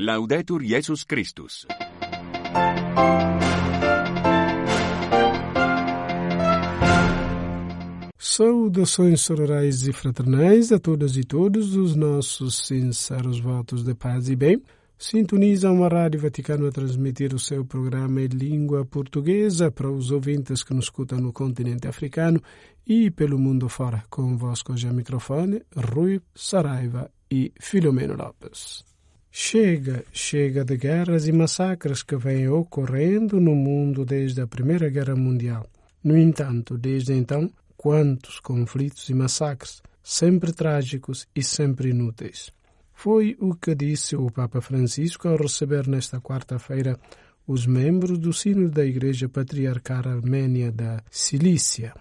Laudetur Jesus Christus. Saudações sororais e fraternais a todas e todos os nossos sinceros votos de paz e bem. Sintonizam a Rádio Vaticano a transmitir o seu programa em língua portuguesa para os ouvintes que nos escutam no continente africano e pelo mundo fora. Convosco hoje a microfone, Rui Saraiva e Filomeno Lopes. Chega, chega de guerras e massacres que vêm ocorrendo no mundo desde a Primeira Guerra Mundial. No entanto, desde então, quantos conflitos e massacres, sempre trágicos e sempre inúteis. Foi o que disse o Papa Francisco ao receber nesta quarta-feira os membros do Sino da Igreja Patriarcal Armênia da Cilícia.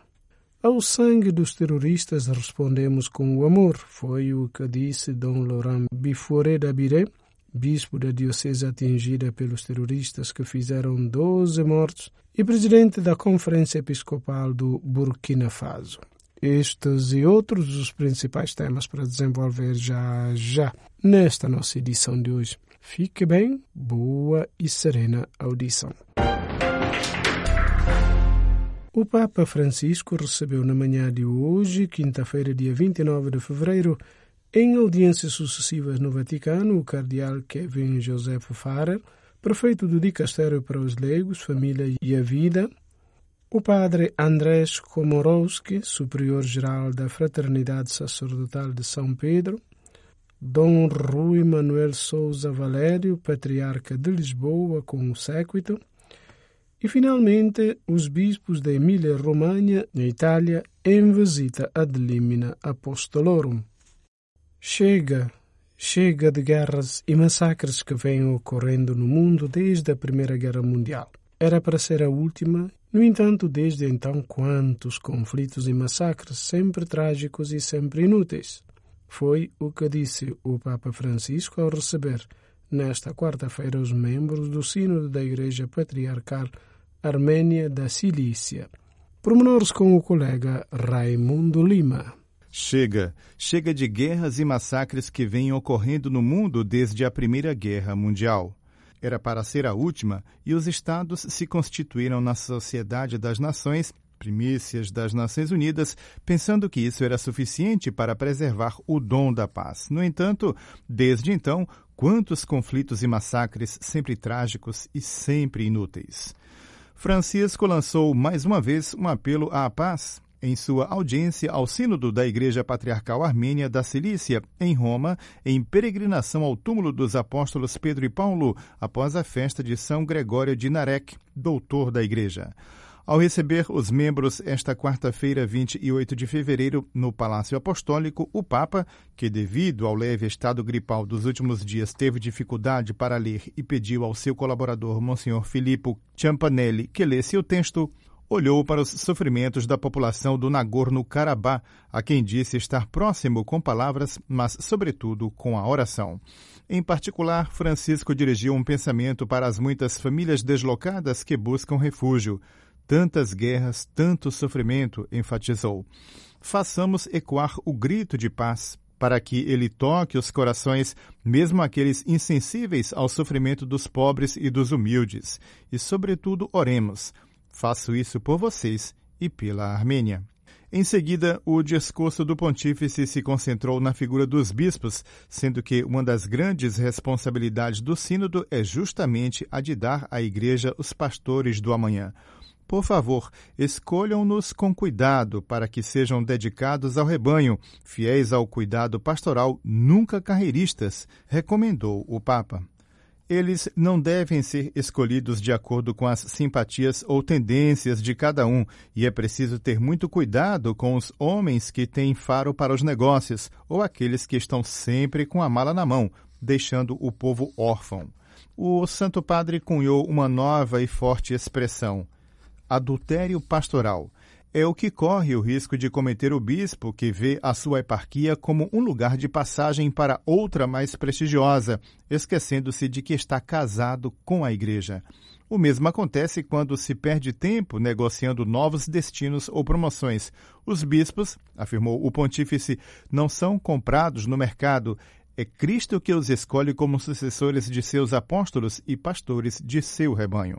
Ao sangue dos terroristas respondemos com o amor, foi o que disse Dom Laurent Bifore da Biré, bispo da diocese atingida pelos terroristas que fizeram 12 mortos e presidente da Conferência Episcopal do Burkina Faso. Estes e outros os principais temas para desenvolver já já nesta nossa edição de hoje. Fique bem, boa e serena audição. O Papa Francisco recebeu na manhã de hoje, quinta-feira, dia 29 de fevereiro, em audiências sucessivas no Vaticano, o cardeal Kevin Joseph Farrer, prefeito do Dicastério para os Leigos, Família e a Vida, o padre Andrés Komorowski, superior-geral da Fraternidade Sacerdotal de São Pedro, Dom Rui Manuel Souza Valério, patriarca de Lisboa, com o séquito, e finalmente os bispos da Emília-Romanha, na Itália, em visita ad limina apostolorum. Chega, chega de guerras e massacres que vêm ocorrendo no mundo desde a Primeira Guerra Mundial. Era para ser a última no entanto, desde então, quantos conflitos e massacres, sempre trágicos e sempre inúteis. Foi o que disse o Papa Francisco ao receber, nesta quarta-feira, os membros do Sínodo da Igreja Patriarcal Armênia da Cilícia. Pormenores com o colega Raimundo Lima. Chega, chega de guerras e massacres que vêm ocorrendo no mundo desde a Primeira Guerra Mundial era para ser a última e os Estados se constituíram na Sociedade das Nações, primícias das Nações Unidas, pensando que isso era suficiente para preservar o dom da paz. No entanto, desde então, quantos conflitos e massacres, sempre trágicos e sempre inúteis. Francisco lançou mais uma vez um apelo à paz em sua audiência ao Sínodo da Igreja Patriarcal Armênia da Cilícia, em Roma, em peregrinação ao túmulo dos apóstolos Pedro e Paulo, após a festa de São Gregório de Narek, doutor da Igreja. Ao receber os membros esta quarta-feira, 28 de fevereiro, no Palácio Apostólico, o Papa, que devido ao leve estado gripal dos últimos dias teve dificuldade para ler e pediu ao seu colaborador, Monsenhor Filippo Ciampanelli, que lesse o texto, olhou para os sofrimentos da população do Nagorno-Karabakh, a quem disse estar próximo com palavras, mas, sobretudo, com a oração. Em particular, Francisco dirigiu um pensamento para as muitas famílias deslocadas que buscam refúgio. Tantas guerras, tanto sofrimento, enfatizou. Façamos ecoar o grito de paz, para que ele toque os corações, mesmo aqueles insensíveis ao sofrimento dos pobres e dos humildes. E, sobretudo, oremos Faço isso por vocês e pela Armênia. Em seguida, o discurso do pontífice se concentrou na figura dos bispos, sendo que uma das grandes responsabilidades do Sínodo é justamente a de dar à Igreja os pastores do amanhã. Por favor, escolham-nos com cuidado para que sejam dedicados ao rebanho, fiéis ao cuidado pastoral, nunca carreiristas, recomendou o Papa. Eles não devem ser escolhidos de acordo com as simpatias ou tendências de cada um, e é preciso ter muito cuidado com os homens que têm faro para os negócios ou aqueles que estão sempre com a mala na mão, deixando o povo órfão. O Santo Padre cunhou uma nova e forte expressão: adultério pastoral é o que corre o risco de cometer o bispo, que vê a sua eparquia como um lugar de passagem para outra mais prestigiosa, esquecendo-se de que está casado com a igreja. O mesmo acontece quando se perde tempo negociando novos destinos ou promoções. Os bispos, afirmou o pontífice, não são comprados no mercado, é Cristo que os escolhe como sucessores de seus apóstolos e pastores de seu rebanho.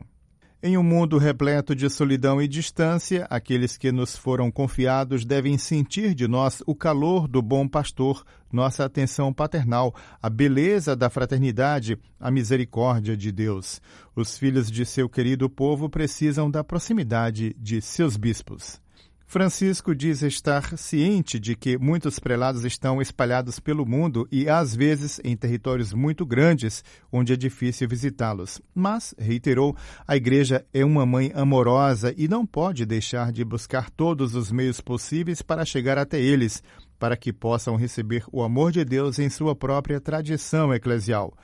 Em um mundo repleto de solidão e distância, aqueles que nos foram confiados devem sentir de nós o calor do bom pastor, nossa atenção paternal, a beleza da fraternidade, a misericórdia de Deus. Os filhos de seu querido povo precisam da proximidade de seus bispos. Francisco diz estar ciente de que muitos prelados estão espalhados pelo mundo e, às vezes, em territórios muito grandes, onde é difícil visitá-los. Mas, reiterou, a Igreja é uma mãe amorosa e não pode deixar de buscar todos os meios possíveis para chegar até eles, para que possam receber o amor de Deus em sua própria tradição eclesial.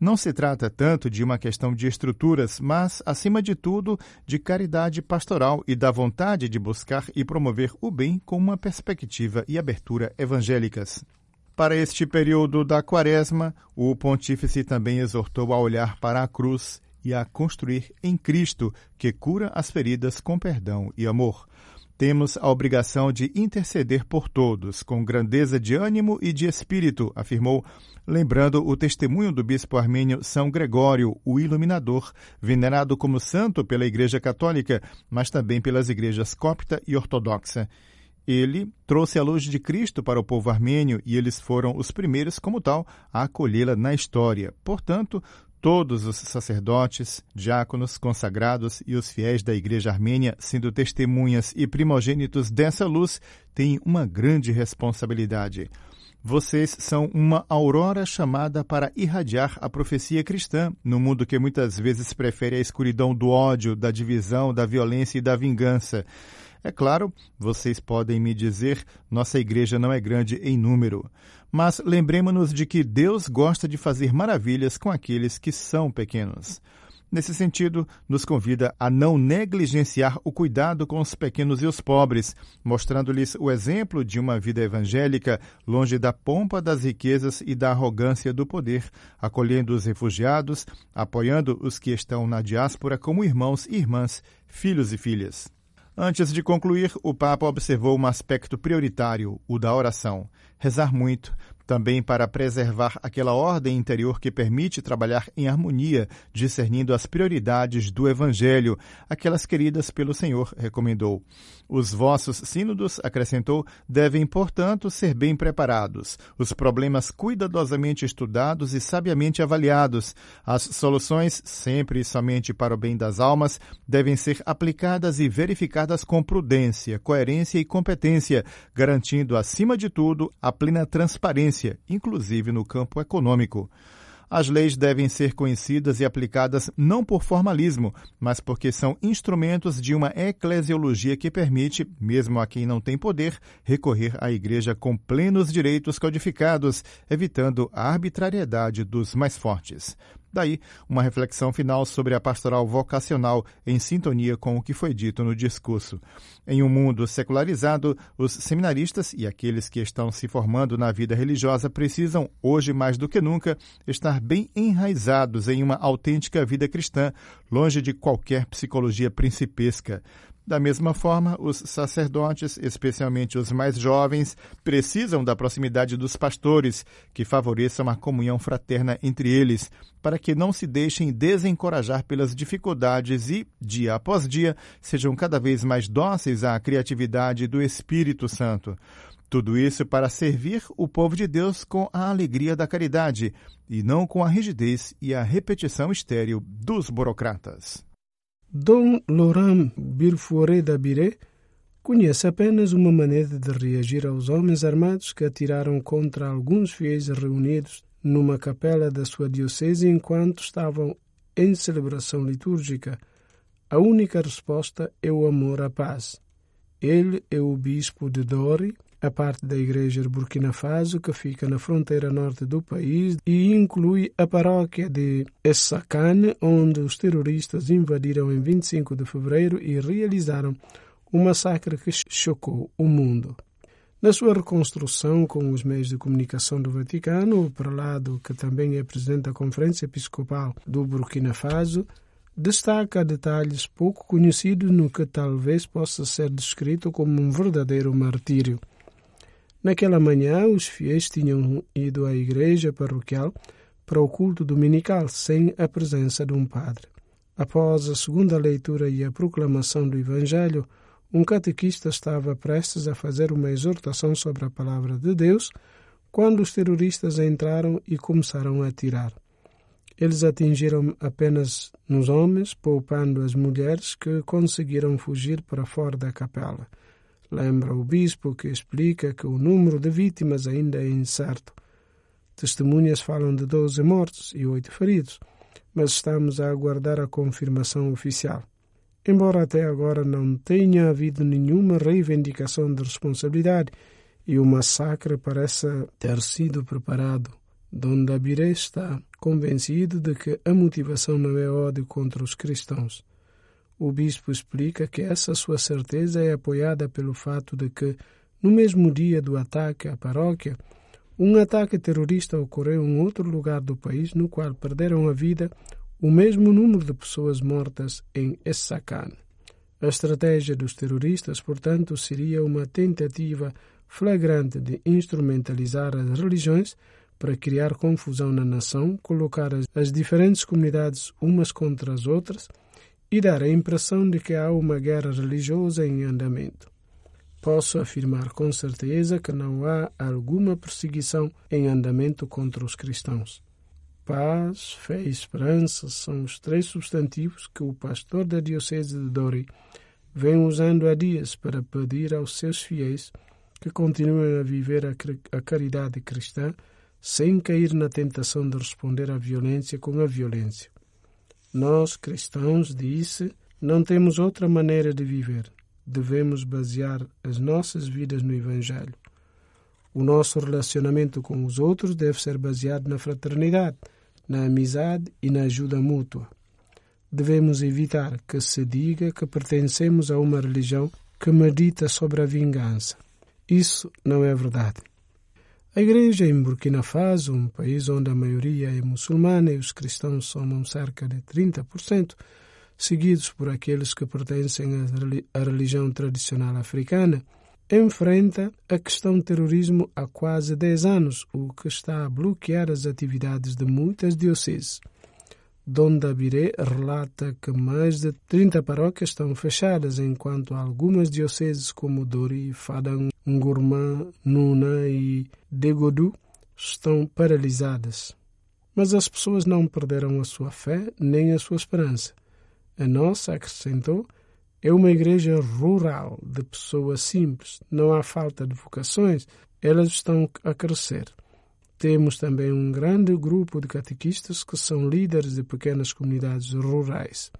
Não se trata tanto de uma questão de estruturas, mas, acima de tudo, de caridade pastoral e da vontade de buscar e promover o bem com uma perspectiva e abertura evangélicas. Para este período da Quaresma, o Pontífice também exortou a olhar para a cruz e a construir em Cristo, que cura as feridas com perdão e amor. Temos a obrigação de interceder por todos, com grandeza de ânimo e de espírito, afirmou, lembrando o testemunho do bispo armênio São Gregório, o Iluminador, venerado como santo pela Igreja Católica, mas também pelas igrejas copta e ortodoxa. Ele trouxe a luz de Cristo para o povo armênio e eles foram os primeiros, como tal, a acolhê-la na história. Portanto, Todos os sacerdotes, diáconos, consagrados e os fiéis da Igreja Armênia, sendo testemunhas e primogênitos dessa luz, têm uma grande responsabilidade. Vocês são uma aurora chamada para irradiar a profecia cristã no mundo que muitas vezes prefere a escuridão do ódio, da divisão, da violência e da vingança. É claro, vocês podem me dizer, nossa igreja não é grande em número. Mas lembremos-nos de que Deus gosta de fazer maravilhas com aqueles que são pequenos. Nesse sentido, nos convida a não negligenciar o cuidado com os pequenos e os pobres, mostrando-lhes o exemplo de uma vida evangélica longe da pompa das riquezas e da arrogância do poder, acolhendo os refugiados, apoiando os que estão na diáspora como irmãos e irmãs, filhos e filhas. Antes de concluir, o Papa observou um aspecto prioritário, o da oração. Rezar muito, também para preservar aquela ordem interior que permite trabalhar em harmonia, discernindo as prioridades do Evangelho, aquelas queridas pelo Senhor, recomendou. Os vossos sínodos, acrescentou, devem, portanto, ser bem preparados, os problemas cuidadosamente estudados e sabiamente avaliados. As soluções, sempre e somente para o bem das almas, devem ser aplicadas e verificadas com prudência, coerência e competência, garantindo, acima de tudo, a plena transparência, inclusive no campo econômico. As leis devem ser conhecidas e aplicadas não por formalismo, mas porque são instrumentos de uma eclesiologia que permite, mesmo a quem não tem poder, recorrer à Igreja com plenos direitos codificados, evitando a arbitrariedade dos mais fortes. Daí, uma reflexão final sobre a pastoral vocacional em sintonia com o que foi dito no discurso. Em um mundo secularizado, os seminaristas e aqueles que estão se formando na vida religiosa precisam, hoje mais do que nunca, estar bem enraizados em uma autêntica vida cristã, longe de qualquer psicologia principesca. Da mesma forma, os sacerdotes, especialmente os mais jovens, precisam da proximidade dos pastores, que favoreçam a comunhão fraterna entre eles, para que não se deixem desencorajar pelas dificuldades e, dia após dia, sejam cada vez mais dóceis à criatividade do Espírito Santo. Tudo isso para servir o povo de Deus com a alegria da caridade e não com a rigidez e a repetição estéril dos burocratas. Dom Laurent Bilfouré d'Abiré conhece apenas uma maneira de reagir aos homens armados que atiraram contra alguns fiéis reunidos numa capela da sua diocese enquanto estavam em celebração litúrgica. A única resposta é o amor à paz. Ele é o bispo de Dori, a parte da igreja de Burkina Faso que fica na fronteira norte do país e inclui a paróquia de Essakane, onde os terroristas invadiram em 25 de fevereiro e realizaram um massacre que chocou o mundo. Na sua reconstrução com os meios de comunicação do Vaticano, o prelado, que também é presidente da Conferência Episcopal do Burkina Faso, destaca detalhes pouco conhecidos no que talvez possa ser descrito como um verdadeiro martírio. Naquela manhã, os fiéis tinham ido à igreja paroquial para o culto dominical sem a presença de um padre. Após a segunda leitura e a proclamação do Evangelho, um catequista estava prestes a fazer uma exortação sobre a palavra de Deus quando os terroristas entraram e começaram a atirar. Eles atingiram apenas nos homens, poupando as mulheres que conseguiram fugir para fora da capela. Lembra o bispo que explica que o número de vítimas ainda é incerto. Testemunhas falam de 12 mortos e 8 feridos, mas estamos a aguardar a confirmação oficial. Embora até agora não tenha havido nenhuma reivindicação de responsabilidade e o massacre pareça ter sido preparado Dom Dabiré está convencido de que a motivação não é ódio contra os cristãos. O bispo explica que essa sua certeza é apoiada pelo fato de que, no mesmo dia do ataque à paróquia, um ataque terrorista ocorreu em outro lugar do país no qual perderam a vida o mesmo número de pessoas mortas em Essakan. A estratégia dos terroristas, portanto, seria uma tentativa flagrante de instrumentalizar as religiões para criar confusão na nação, colocar as diferentes comunidades umas contra as outras e dar a impressão de que há uma guerra religiosa em andamento. Posso afirmar com certeza que não há alguma perseguição em andamento contra os cristãos. Paz, fé e esperança são os três substantivos que o pastor da Diocese de Dori vem usando há dias para pedir aos seus fiéis que continuem a viver a caridade cristã sem cair na tentação de responder à violência com a violência. Nós, cristãos, disse, não temos outra maneira de viver. Devemos basear as nossas vidas no Evangelho. O nosso relacionamento com os outros deve ser baseado na fraternidade, na amizade e na ajuda mútua. Devemos evitar que se diga que pertencemos a uma religião que medita sobre a vingança. Isso não é verdade. A igreja em Burkina Faso, um país onde a maioria é muçulmana e os cristãos somam cerca de 30%, seguidos por aqueles que pertencem à religião tradicional africana, enfrenta a questão terrorismo há quase 10 anos, o que está a bloquear as atividades de muitas dioceses. Dom Dabiré relata que mais de 30 paróquias estão fechadas, enquanto algumas dioceses como Dori, Fadang, Ngurma, Nuna e Degodu estão paralisadas. Mas as pessoas não perderam a sua fé nem a sua esperança. A nossa, acrescentou, é uma igreja rural de pessoas simples. Não há falta de vocações, elas estão a crescer. Temos também um grande grupo de catequistas que são líderes de pequenas comunidades rurais.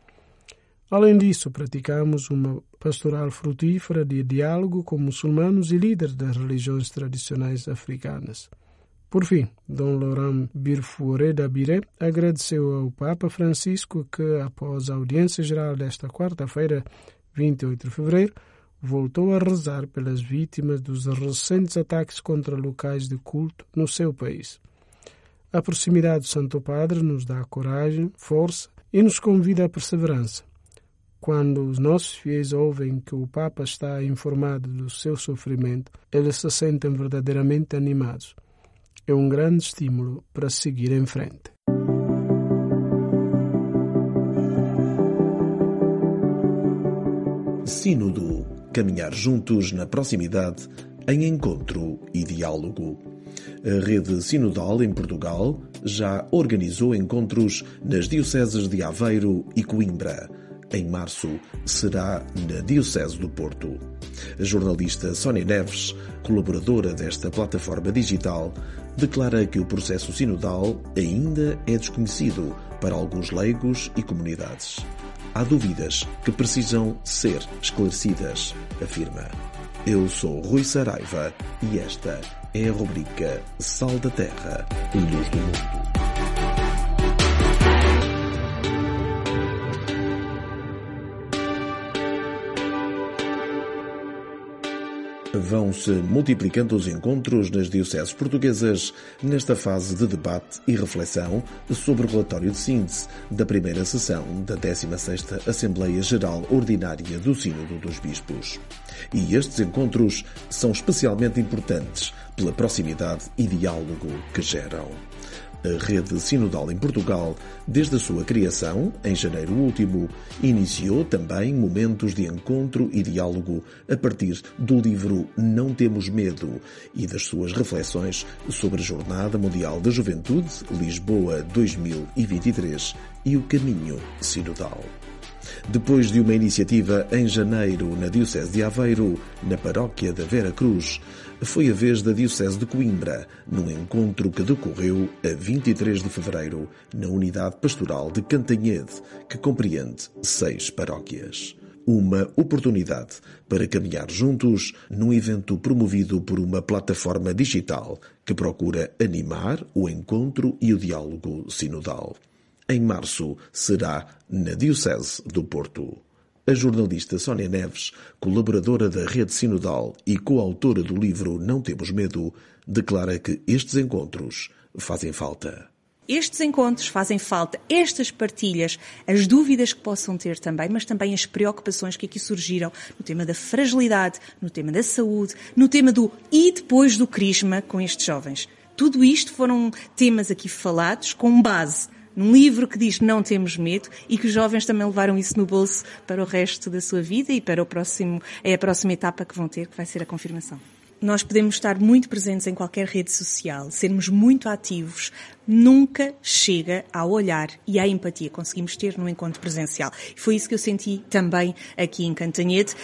Além disso, praticamos uma pastoral frutífera de diálogo com muçulmanos e líderes das religiões tradicionais africanas. Por fim, Dom Laurent Birfouré da Biré agradeceu ao Papa Francisco que, após a audiência geral desta quarta-feira, 28 de fevereiro, voltou a rezar pelas vítimas dos recentes ataques contra locais de culto no seu país. A proximidade do Santo Padre nos dá coragem, força e nos convida à perseverança. Quando os nossos fiéis ouvem que o Papa está informado do seu sofrimento, eles se sentem verdadeiramente animados. É um grande estímulo para seguir em frente. Sínodo caminhar juntos na proximidade, em encontro e diálogo. A rede sinodal em Portugal já organizou encontros nas dioceses de Aveiro e Coimbra. Em março será na Diocese do Porto. A jornalista Sónia Neves, colaboradora desta plataforma digital, declara que o processo sinodal ainda é desconhecido para alguns leigos e comunidades. Há dúvidas que precisam ser esclarecidas, afirma. Eu sou Rui Saraiva e esta é a rubrica Sal da Terra, Luz do Mundo. Vão-se multiplicando os encontros nas dioceses portuguesas nesta fase de debate e reflexão sobre o relatório de síntese da primeira sessão da 16ª Assembleia Geral Ordinária do Sínodo dos Bispos. E estes encontros são especialmente importantes pela proximidade e diálogo que geram. A rede sinodal em Portugal, desde a sua criação, em janeiro último, iniciou também momentos de encontro e diálogo a partir do livro Não Temos Medo e das suas reflexões sobre a Jornada Mundial da Juventude, Lisboa 2023 e o caminho sinodal. Depois de uma iniciativa em janeiro na Diocese de Aveiro, na paróquia da Vera Cruz, foi a vez da Diocese de Coimbra, num encontro que decorreu a 23 de fevereiro na Unidade Pastoral de Cantanhede, que compreende seis paróquias. Uma oportunidade para caminhar juntos num evento promovido por uma plataforma digital que procura animar o encontro e o diálogo sinodal. Em março será na Diocese do Porto. A jornalista Sónia Neves, colaboradora da Rede Sinodal e coautora do livro Não Temos Medo, declara que estes encontros fazem falta. Estes encontros fazem falta, estas partilhas, as dúvidas que possam ter também, mas também as preocupações que aqui surgiram no tema da fragilidade, no tema da saúde, no tema do e depois do crisma com estes jovens. Tudo isto foram temas aqui falados com base num livro que diz não temos medo e que os jovens também levaram isso no bolso para o resto da sua vida e para o próximo, é a próxima etapa que vão ter, que vai ser a confirmação. Nós podemos estar muito presentes em qualquer rede social, sermos muito ativos, nunca chega ao olhar e à empatia que conseguimos ter no encontro presencial. Foi isso que eu senti também aqui em Cantanhede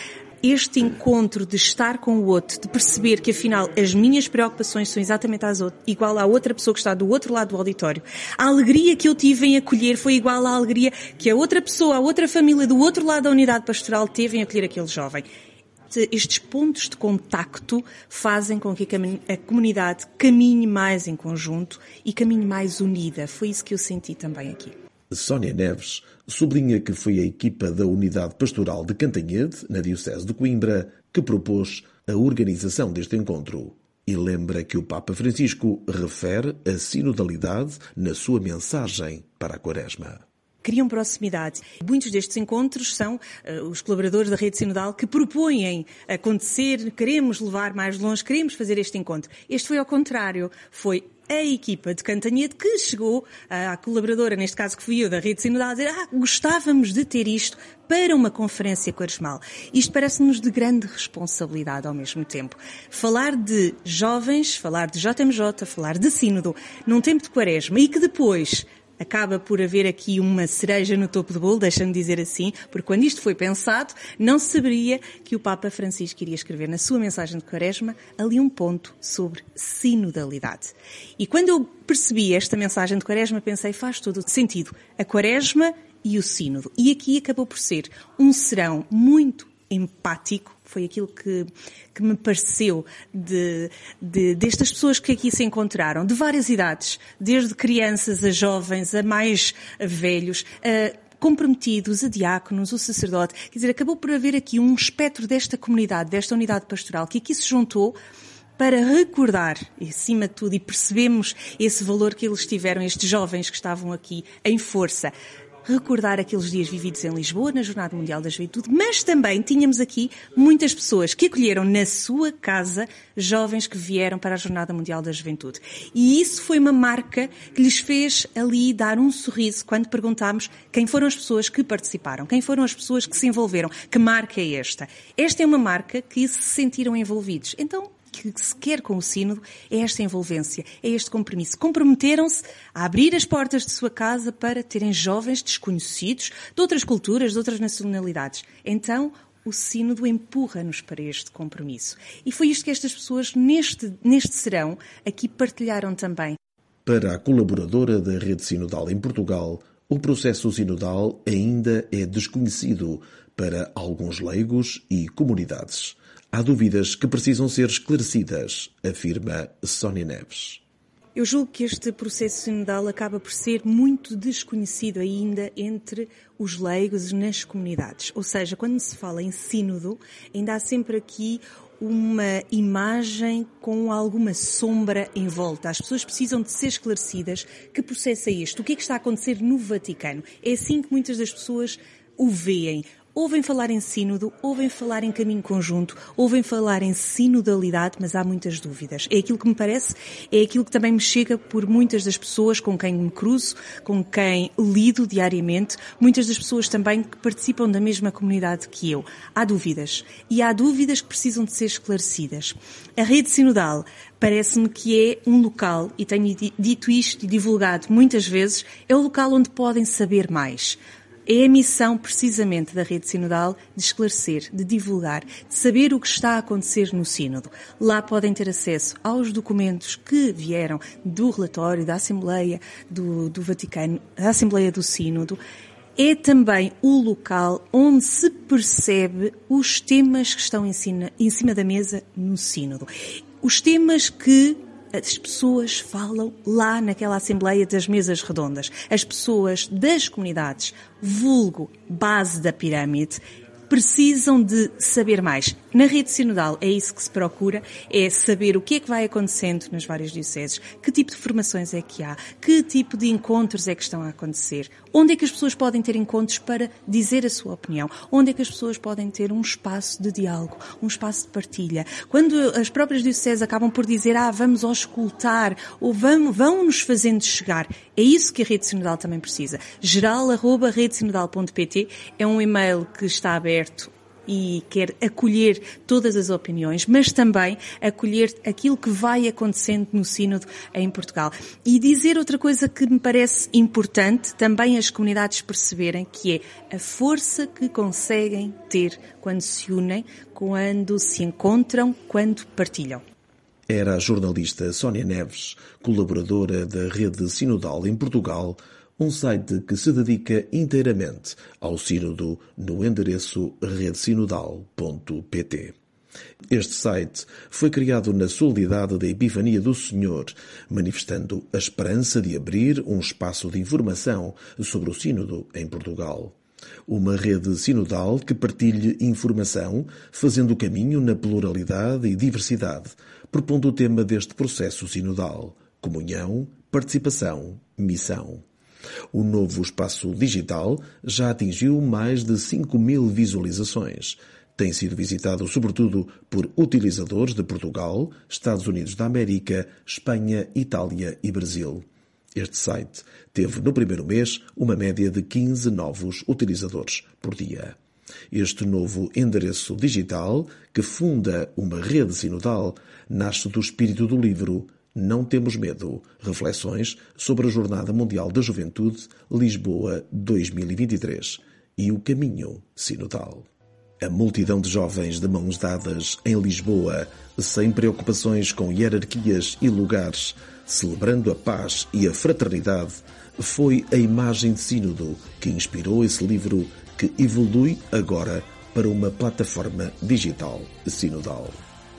este encontro de estar com o outro, de perceber que afinal as minhas preocupações são exatamente as outras, igual à outra pessoa que está do outro lado do auditório. A alegria que eu tive em acolher foi igual à alegria que a outra pessoa, a outra família do outro lado da unidade pastoral teve em acolher aquele jovem. Estes pontos de contacto fazem com que a comunidade caminhe mais em conjunto e caminhe mais unida. Foi isso que eu senti também aqui. Sónia Neves sublinha que foi a equipa da Unidade Pastoral de Cantanhede, na Diocese de Coimbra, que propôs a organização deste encontro. E lembra que o Papa Francisco refere a sinodalidade na sua mensagem para a Quaresma criam proximidade. Muitos destes encontros são uh, os colaboradores da rede sinodal que propõem acontecer, queremos levar mais longe, queremos fazer este encontro. Este foi ao contrário, foi a equipa de Cantanhede que chegou à colaboradora, neste caso que fui eu, da Rede Sinodal, a dizer ah, gostávamos de ter isto para uma conferência quaresmal. Isto parece-nos de grande responsabilidade ao mesmo tempo. Falar de jovens, falar de JMJ, falar de sínodo, num tempo de quaresma e que depois acaba por haver aqui uma cereja no topo do bolo, deixa-me dizer assim, porque quando isto foi pensado, não se saberia que o Papa Francisco iria escrever na sua mensagem de Quaresma ali um ponto sobre sinodalidade. E quando eu percebi esta mensagem de Quaresma, pensei, faz todo sentido. A Quaresma e o sínodo. E aqui acabou por ser um serão muito empático, foi aquilo que, que me pareceu de, de, destas pessoas que aqui se encontraram, de várias idades, desde crianças a jovens, a mais velhos, a comprometidos, a diáconos, o sacerdote. Quer dizer, acabou por haver aqui um espectro desta comunidade, desta unidade pastoral, que aqui se juntou para recordar, acima de tudo, e percebemos esse valor que eles tiveram, estes jovens que estavam aqui em força, recordar aqueles dias vividos em Lisboa, na Jornada Mundial da Juventude, mas também tínhamos aqui muitas pessoas que acolheram na sua casa jovens que vieram para a Jornada Mundial da Juventude. E isso foi uma marca que lhes fez ali dar um sorriso quando perguntámos quem foram as pessoas que participaram, quem foram as pessoas que se envolveram, que marca é esta. Esta é uma marca que se sentiram envolvidos. Então, que se quer com o Sínodo é esta envolvência, é este compromisso. Comprometeram-se a abrir as portas de sua casa para terem jovens desconhecidos de outras culturas, de outras nacionalidades. Então, o Sínodo empurra-nos para este compromisso. E foi isto que estas pessoas, neste, neste serão, aqui partilharam também. Para a colaboradora da Rede Sinodal em Portugal, o processo sinodal ainda é desconhecido para alguns leigos e comunidades. Há dúvidas que precisam ser esclarecidas, afirma Sónia Neves. Eu julgo que este processo sinodal acaba por ser muito desconhecido ainda entre os leigos nas comunidades. Ou seja, quando se fala em sínodo, ainda há sempre aqui uma imagem com alguma sombra em volta. As pessoas precisam de ser esclarecidas. Que processo é este? O que é que está a acontecer no Vaticano? É assim que muitas das pessoas o veem ouvem falar em sínodo, ouvem falar em caminho conjunto, ouvem falar em sinodalidade, mas há muitas dúvidas. É aquilo que me parece, é aquilo que também me chega por muitas das pessoas com quem me cruzo, com quem lido diariamente, muitas das pessoas também que participam da mesma comunidade que eu. Há dúvidas. E há dúvidas que precisam de ser esclarecidas. A rede sinodal parece-me que é um local, e tenho dito isto e divulgado muitas vezes, é o local onde podem saber mais é a missão precisamente da rede sinodal de esclarecer, de divulgar, de saber o que está a acontecer no sínodo. Lá podem ter acesso aos documentos que vieram do relatório da Assembleia do, do Vaticano, da Assembleia do Sínodo. É também o local onde se percebe os temas que estão em cima, em cima da mesa no sínodo. Os temas que as pessoas falam lá naquela Assembleia das Mesas Redondas. As pessoas das comunidades, vulgo base da pirâmide, precisam de saber mais. Na rede sinodal é isso que se procura, é saber o que é que vai acontecendo nas várias dioceses, que tipo de formações é que há, que tipo de encontros é que estão a acontecer, onde é que as pessoas podem ter encontros para dizer a sua opinião, onde é que as pessoas podem ter um espaço de diálogo, um espaço de partilha. Quando as próprias dioceses acabam por dizer, ah, vamos auscultar, ou vamos, vão nos fazendo chegar, é isso que a rede sinodal também precisa. geral arroba redesinodal.pt é um e-mail que está aberto e quer acolher todas as opiniões, mas também acolher aquilo que vai acontecendo no Sínodo em Portugal. E dizer outra coisa que me parece importante também as comunidades perceberem, que é a força que conseguem ter quando se unem, quando se encontram, quando partilham. Era a jornalista Sónia Neves, colaboradora da Rede Sinodal em Portugal, um site que se dedica inteiramente ao Sínodo no endereço redesinodal.pt. Este site foi criado na solenidade da Epifania do Senhor, manifestando a esperança de abrir um espaço de informação sobre o Sínodo em Portugal. Uma rede sinodal que partilhe informação, fazendo caminho na pluralidade e diversidade, propondo o tema deste processo sinodal: comunhão, participação, missão. O novo espaço digital já atingiu mais de 5 mil visualizações. Tem sido visitado sobretudo por utilizadores de Portugal, Estados Unidos da América, Espanha, Itália e Brasil. Este site teve no primeiro mês uma média de 15 novos utilizadores por dia. Este novo endereço digital, que funda uma rede sinodal, nasce do espírito do livro não temos medo. Reflexões sobre a Jornada Mundial da Juventude Lisboa 2023 e o caminho sinodal. A multidão de jovens de mãos dadas em Lisboa, sem preocupações com hierarquias e lugares, celebrando a paz e a fraternidade, foi a imagem de Sínodo que inspirou esse livro que evolui agora para uma plataforma digital sinodal.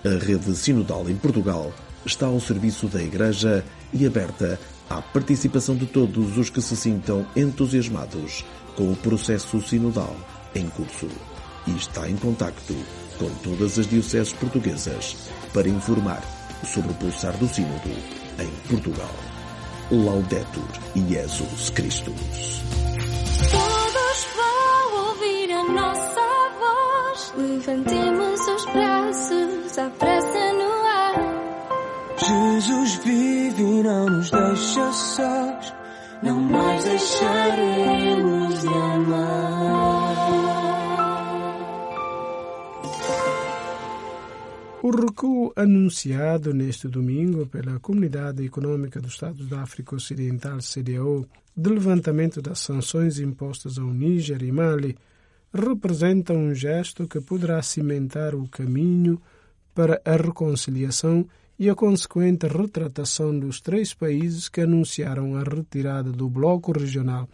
A rede sinodal em Portugal está ao serviço da Igreja e aberta à participação de todos os que se sintam entusiasmados com o processo sinodal em curso e está em contacto com todas as dioceses portuguesas para informar sobre o pulsar do sínodo em Portugal. Laudetur Jesus Christus. Todos vão ouvir a nossa voz. Levantemos os braços à pressa Jesus vive e não nos deixa sós, não mais deixaremos de amar. O recuo anunciado neste domingo pela Comunidade Econômica dos Estados da África Ocidental, CDAO, de levantamento das sanções impostas ao Níger e Mali, representa um gesto que poderá cimentar o caminho para a reconciliação e a consequente retratação dos três países que anunciaram a retirada do Bloco Regional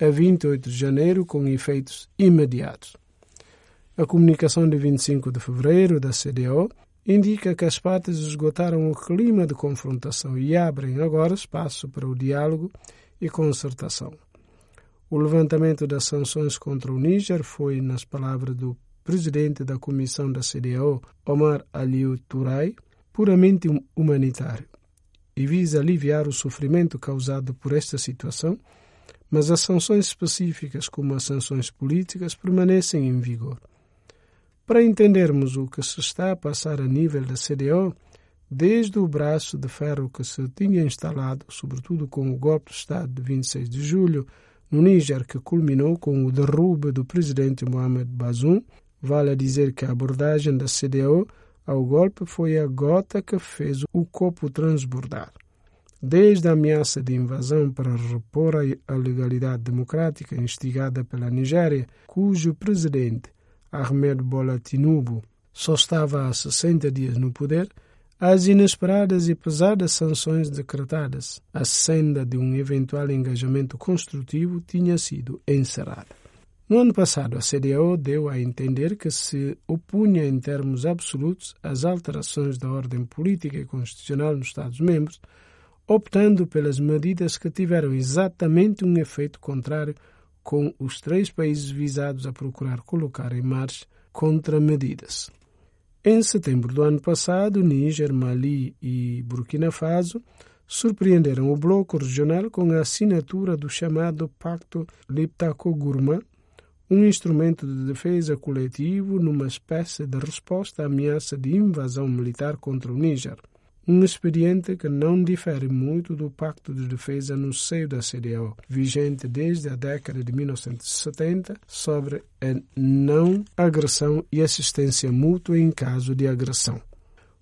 a 28 de janeiro com efeitos imediatos. A comunicação de 25 de fevereiro da CDO indica que as partes esgotaram o clima de confrontação e abrem agora espaço para o diálogo e concertação. O levantamento das sanções contra o Níger foi, nas palavras do presidente da comissão da CDAO, Omar Aliou Turay, puramente humanitário e visa aliviar o sofrimento causado por esta situação, mas as sanções específicas, como as sanções políticas, permanecem em vigor. Para entendermos o que se está a passar a nível da CDO, desde o braço de ferro que se tinha instalado, sobretudo com o golpe de Estado de 26 de julho, no Níger, que culminou com o derrube do presidente Mohamed Bazoum, vale dizer que a abordagem da CDO ao golpe foi a gota que fez o copo transbordar. Desde a ameaça de invasão para repor a legalidade democrática instigada pela Nigéria, cujo presidente, Ahmed Bola Tinubu, só estava há 60 dias no poder, as inesperadas e pesadas sanções decretadas, a senda de um eventual engajamento construtivo tinha sido encerrada. No ano passado, a CDAO deu a entender que se opunha em termos absolutos às alterações da ordem política e constitucional nos Estados-membros, optando pelas medidas que tiveram exatamente um efeito contrário com os três países visados a procurar colocar em marcha contramedidas. Em setembro do ano passado, Níger, Mali e Burkina Faso surpreenderam o bloco regional com a assinatura do chamado Pacto Liptako-Gurma, um instrumento de defesa coletivo numa espécie de resposta à ameaça de invasão militar contra o Níger um expediente que não difere muito do Pacto de Defesa no seio da CDAO, vigente desde a década de 1970 sobre a não agressão e assistência mútua em caso de agressão.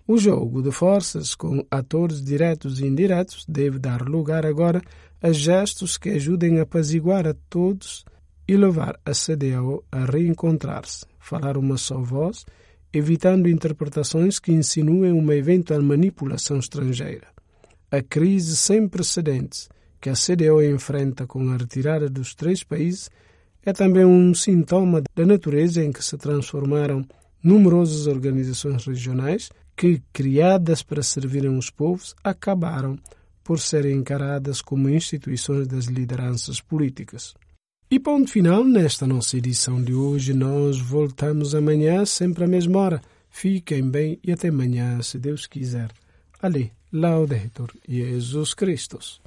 O jogo de forças com atores diretos e indiretos deve dar lugar agora a gestos que ajudem a apaziguar a todos e levar a CDAO a reencontrar-se, falar uma só voz evitando interpretações que insinuem uma eventual manipulação estrangeira. A crise sem precedentes que a CDO enfrenta com a retirada dos três países é também um sintoma da natureza em que se transformaram numerosas organizações regionais que, criadas para servirem os povos, acabaram por serem encaradas como instituições das lideranças políticas. E ponto final nesta nossa edição de hoje. Nós voltamos amanhã, sempre à mesma hora. Fiquem bem e até amanhã, se Deus quiser. Ali, Laudetur Jesus Christus.